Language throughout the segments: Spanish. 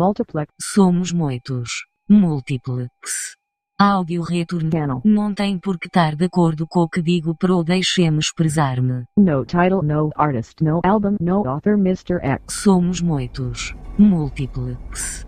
multiplex. Somos muitos. Múltiplex. Áudio retorno? Não tem por que estar de acordo com o que digo pro deixe-me expressar-me. No title, no artist, no album, no author, Mr. X. Somos muitos. Múltiplex.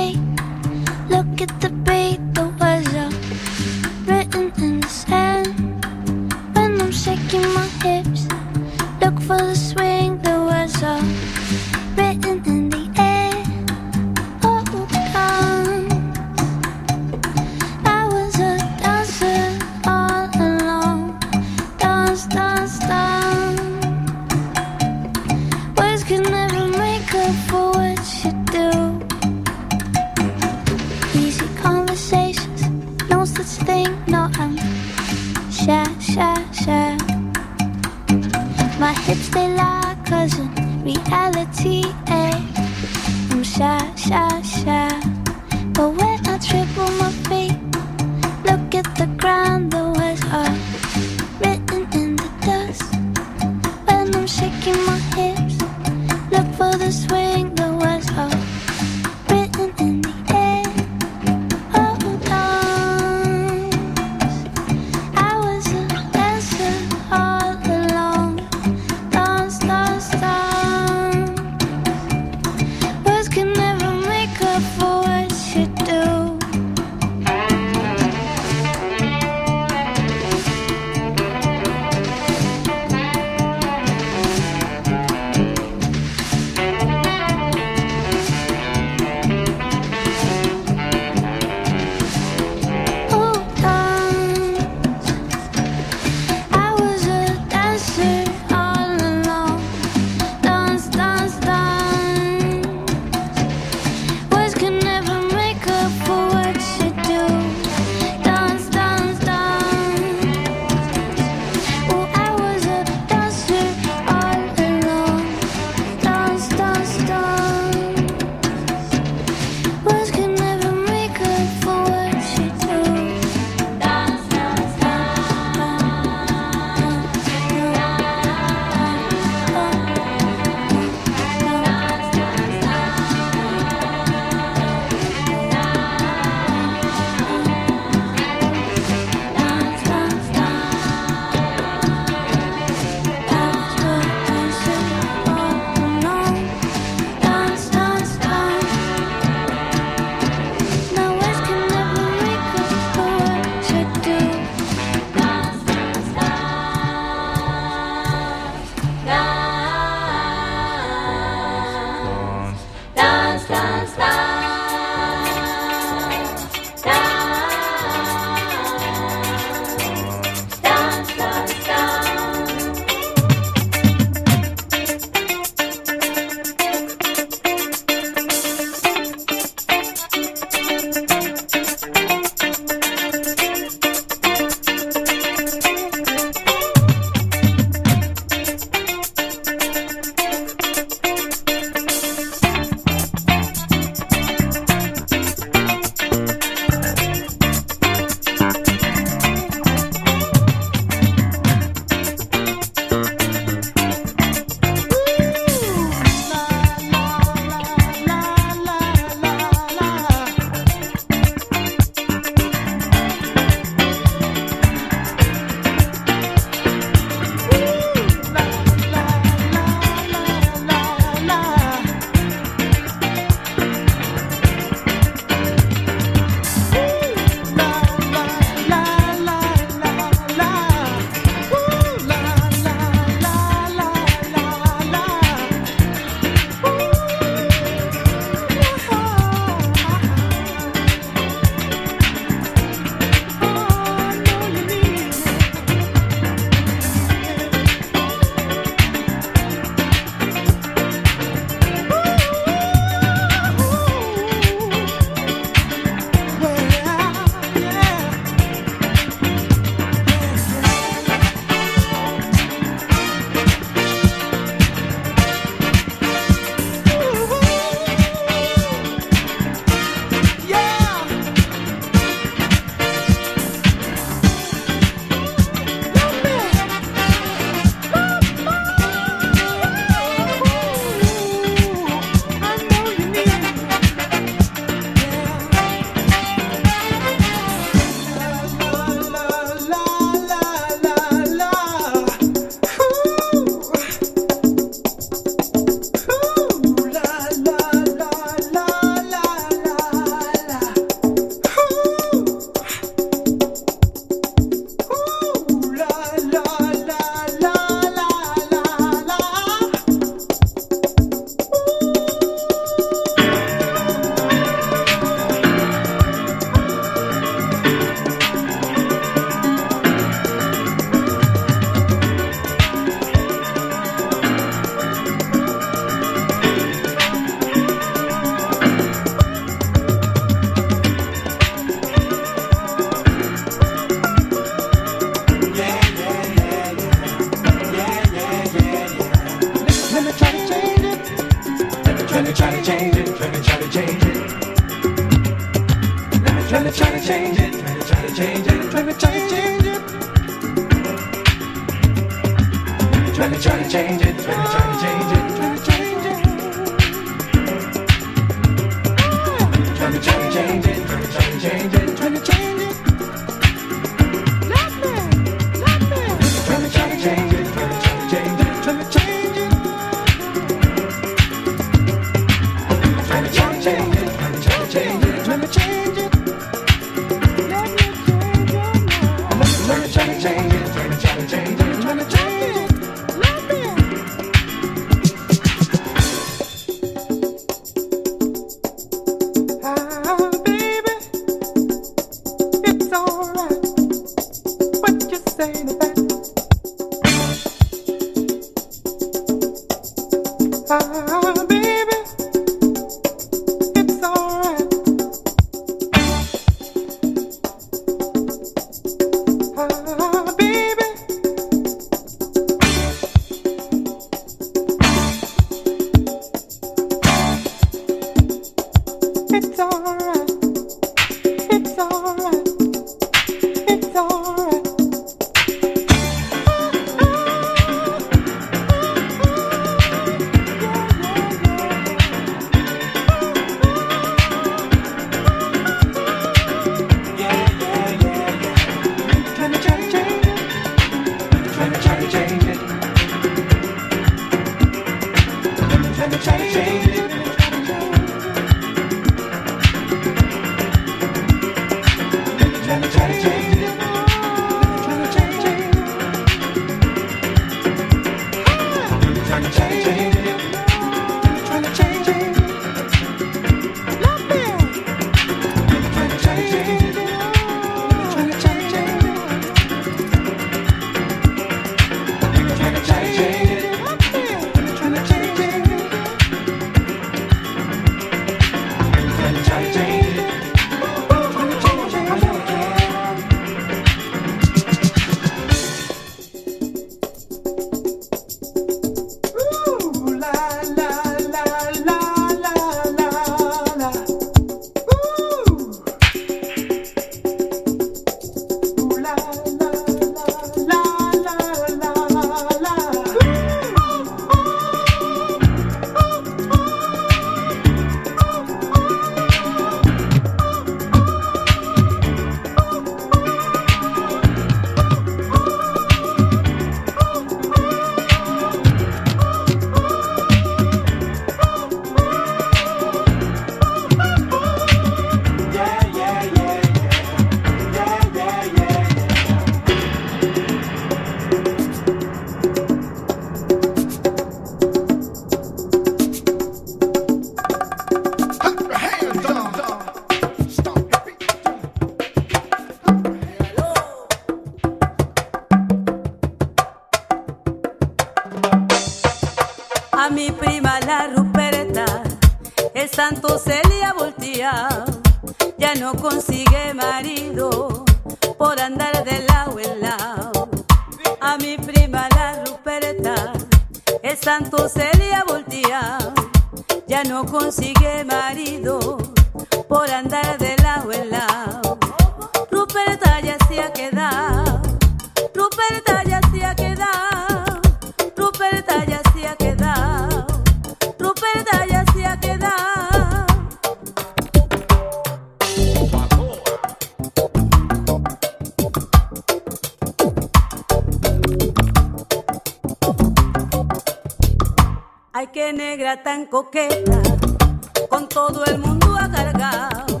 Todo el mundo agargado,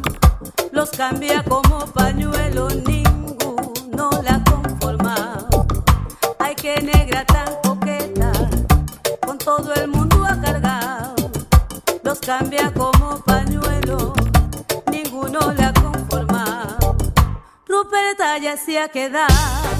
los cambia como pañuelo, ninguno la conforma. Ay, que negra tan coqueta, con todo el mundo agargado, los cambia como pañuelo, ninguno la conforma. Ruperta ya se ha quedado.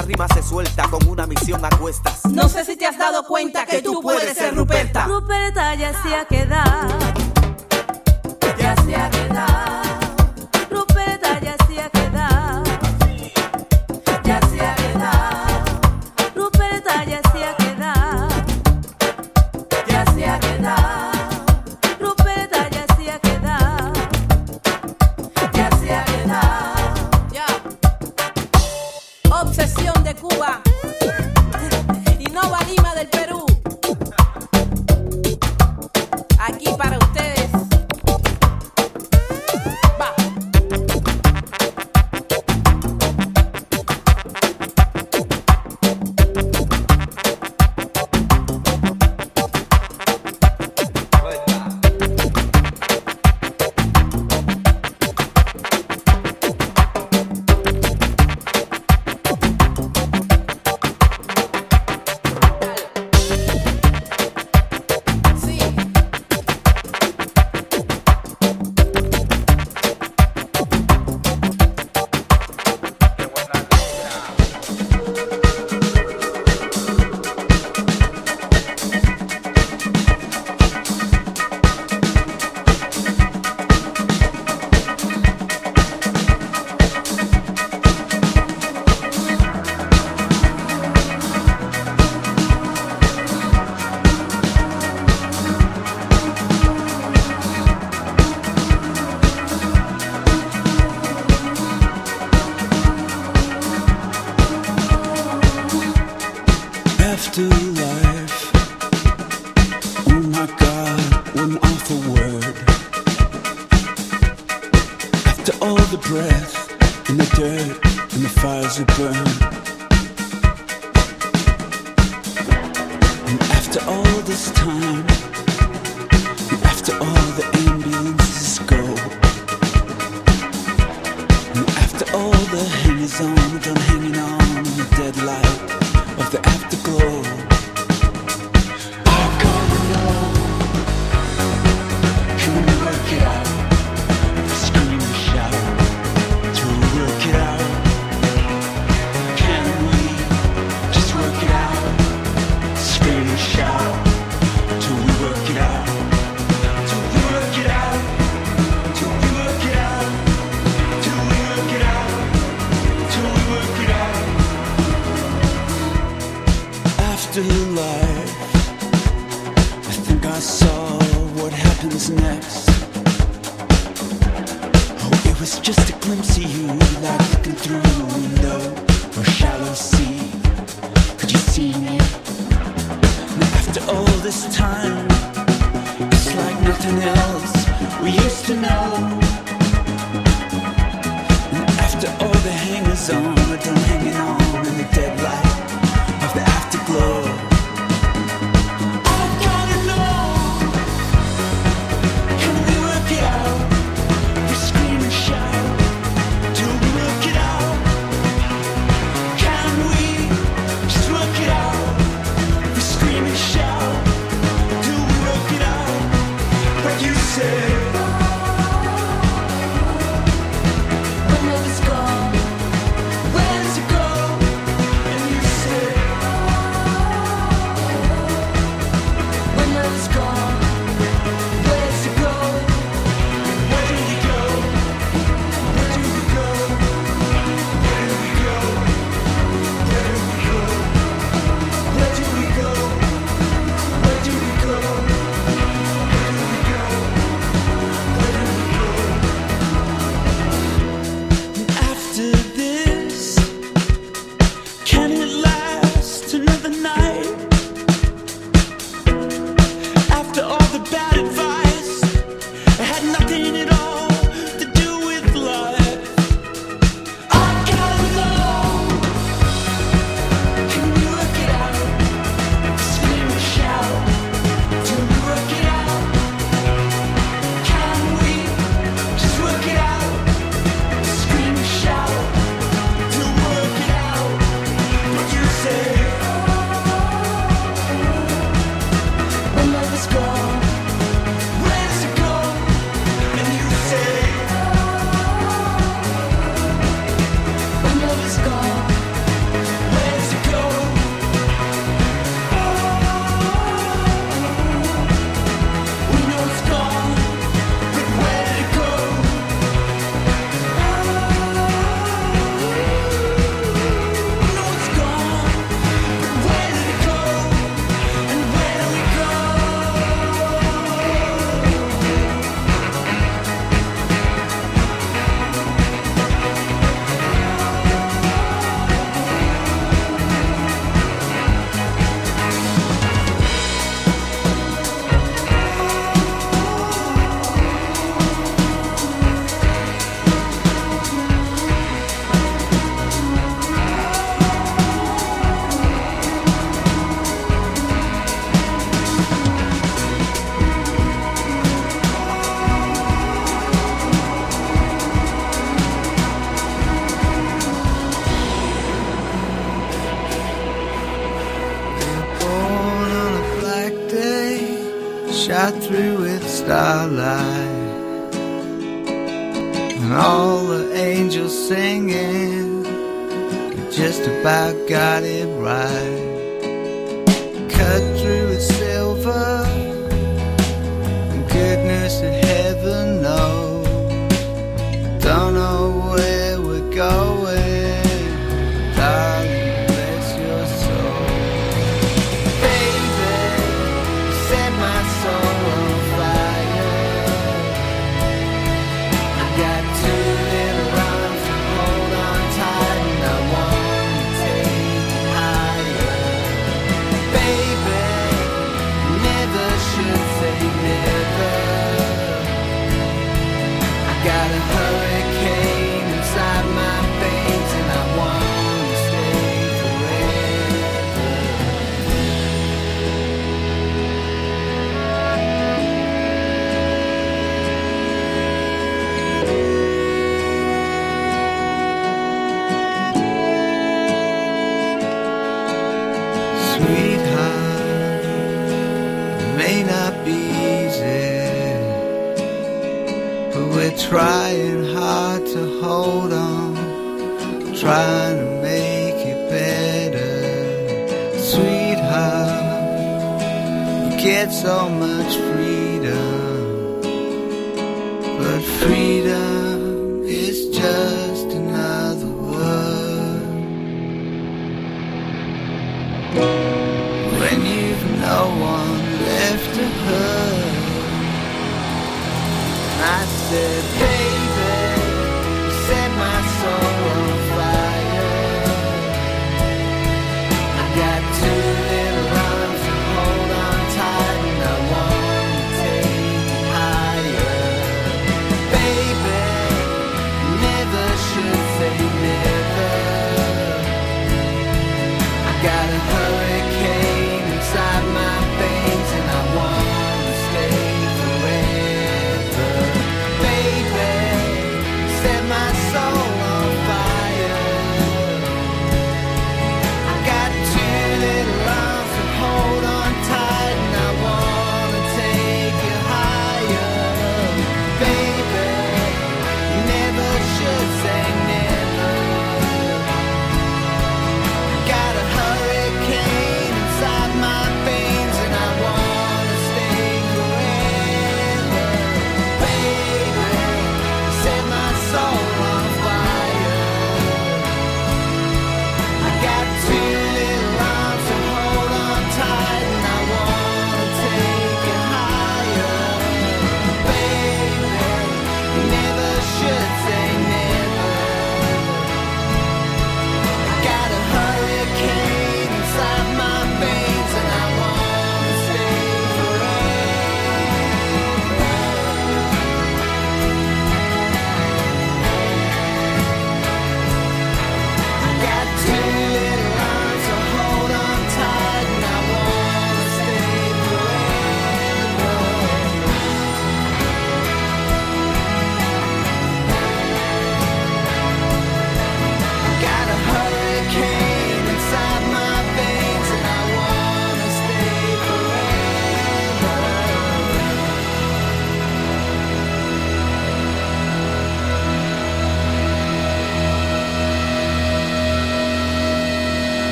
esta rima se suelta con una misión a cuestas. No sé si te has dado cuenta que, que tú puedes ser Ruperta. Ruperta ya se ha quedado. Ya se ha quedado. afterlife. Oh my God, one awful word. After all the breath and the dirt and the fires that burn.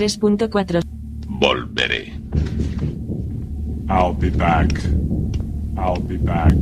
3.4. Volveré. I'll be back. I'll be back.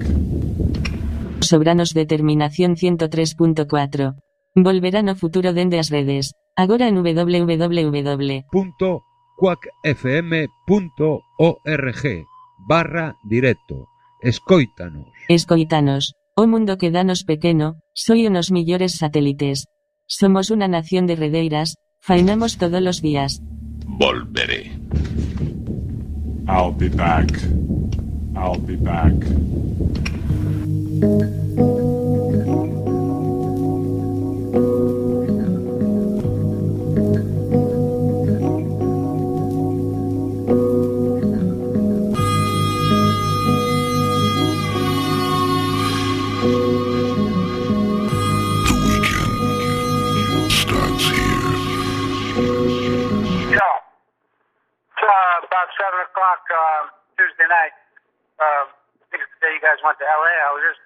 Sobranos determinación 103.4. Volverán o futuro dende as redes. Agora en www.quackfm.org barra directo. Escoítanos. Escoítanos. O mundo que danos pequeno, soy unos millores satélites. Somos una nación de redeiras, Fainamos todos los días. Volveré. I'll be back. I'll be back. o'clock um, Tuesday night. Um, I think it's the day you guys went to L.A. I was just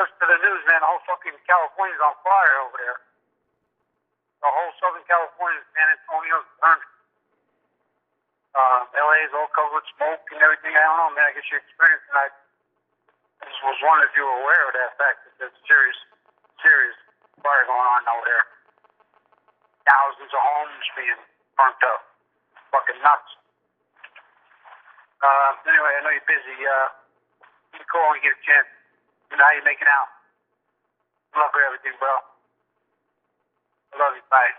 listening to the news, man. The whole fucking California's on fire over there. The whole Southern California, San Antonio's burning. Uh, is all covered with smoke and everything. I don't know, man. I guess you experienced it. I just was wondering if you were aware of that fact that there's serious, serious fire going on over there. Thousands of homes being burnt up. Fucking nuts. Uh, anyway, I know you're busy. Uh, you can call when you get a chance. You know how you're making out. Luck with everything, bro. Love you. Bye.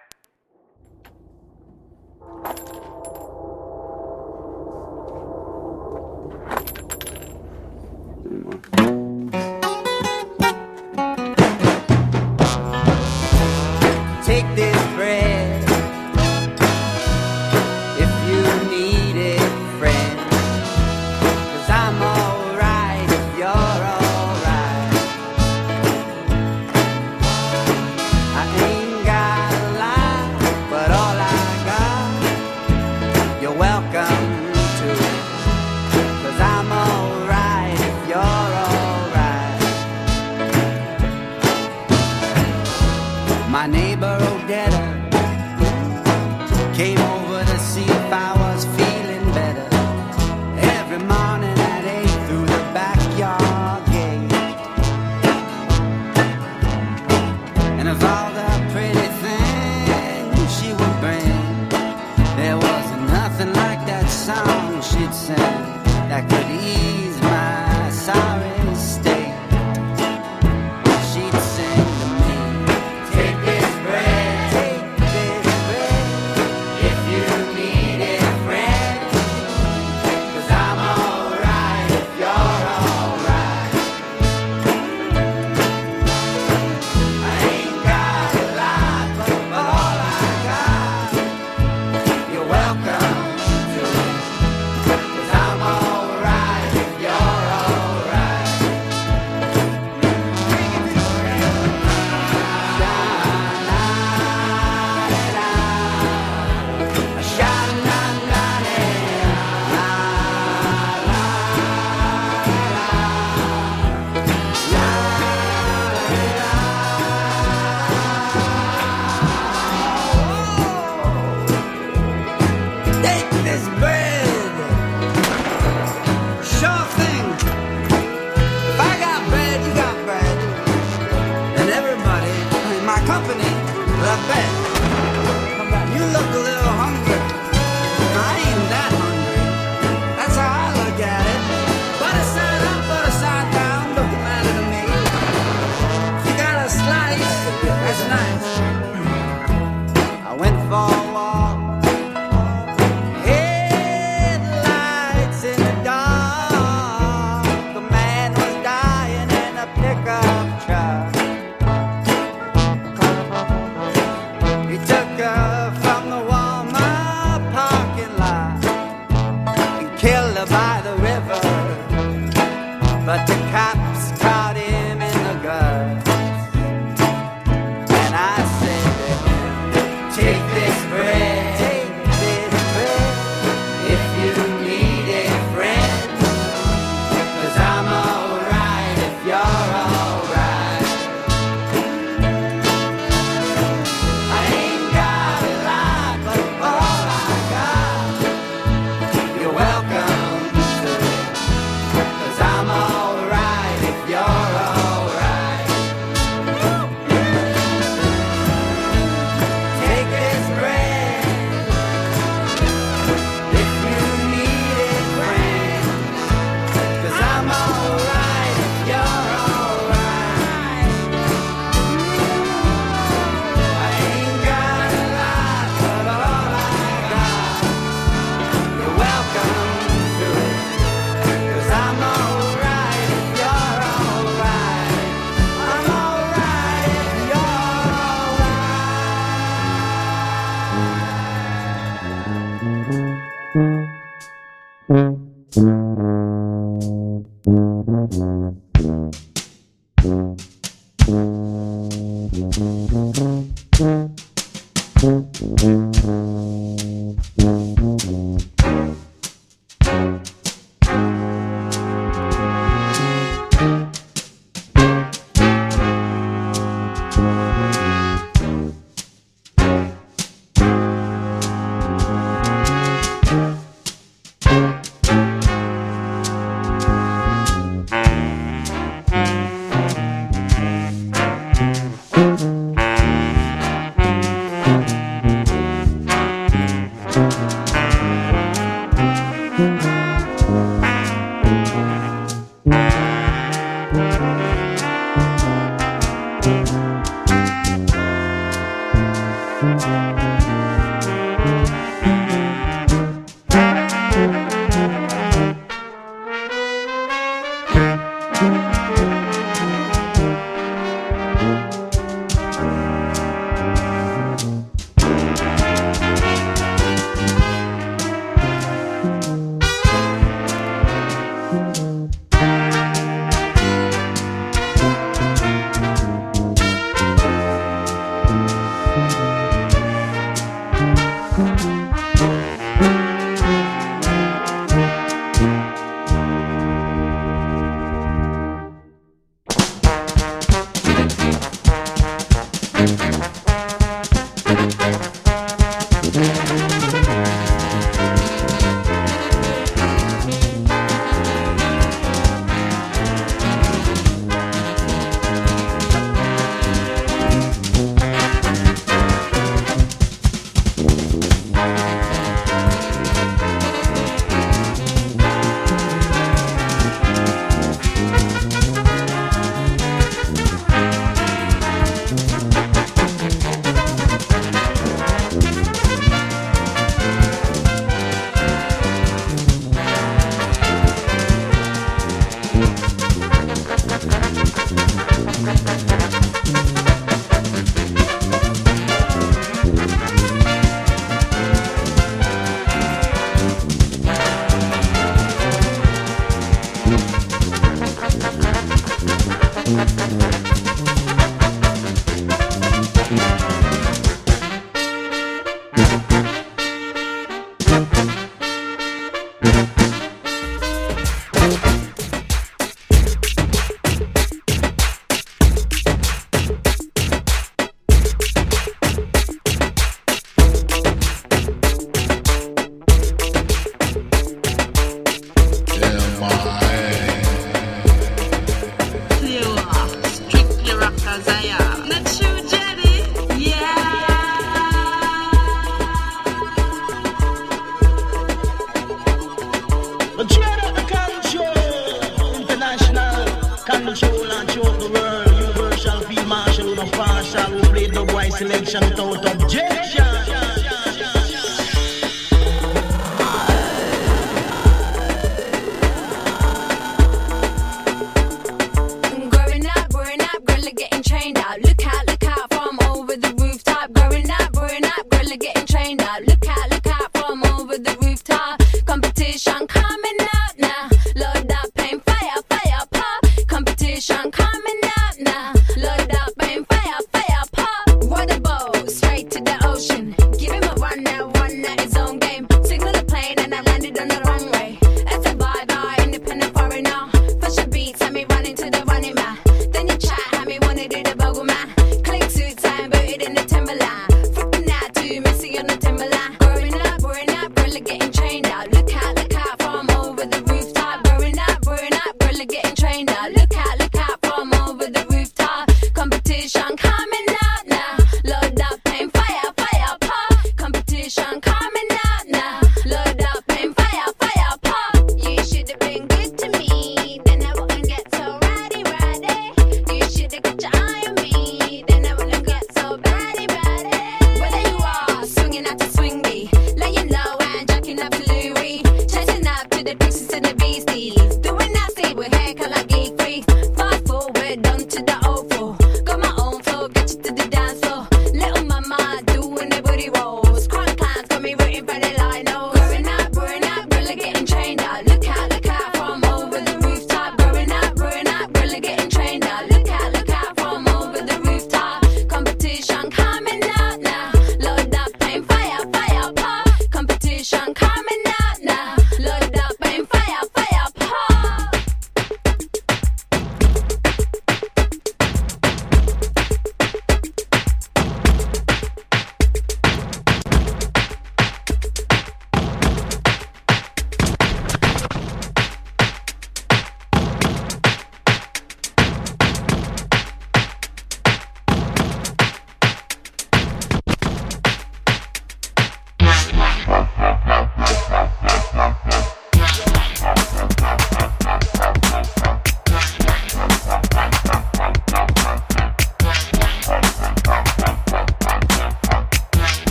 song played the boy selection without objection.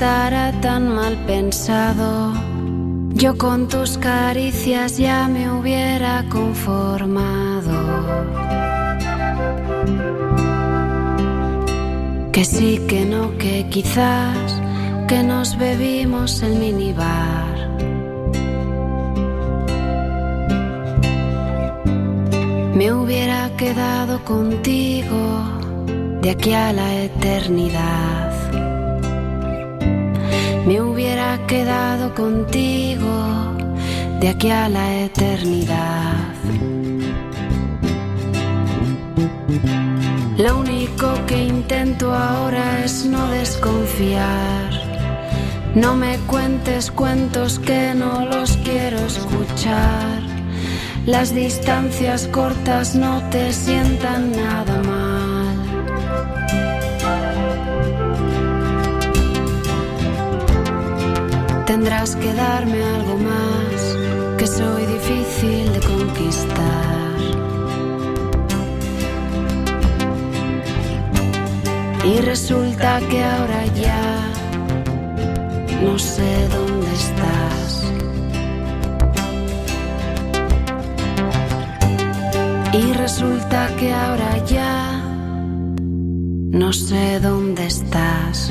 Estará tan mal pensado. Yo con tus caricias ya me hubiera conformado. Que sí, que no, que quizás, que nos bebimos el minibar. Me hubiera quedado contigo de aquí a la eternidad. Quedado contigo de aquí a la eternidad. Lo único que intento ahora es no desconfiar. No me cuentes cuentos que no los quiero escuchar. Las distancias cortas no te sientan nada Tendrás que darme algo más, que soy difícil de conquistar. Y resulta que ahora ya no sé dónde estás. Y resulta que ahora ya no sé dónde estás.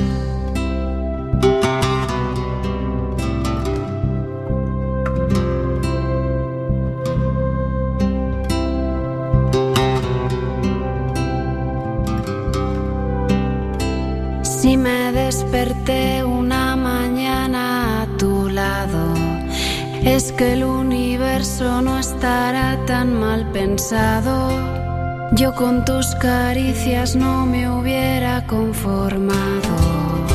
Es que el universo no estará tan mal pensado. Yo con tus caricias no me hubiera conformado.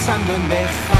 Pensando en dejarlo.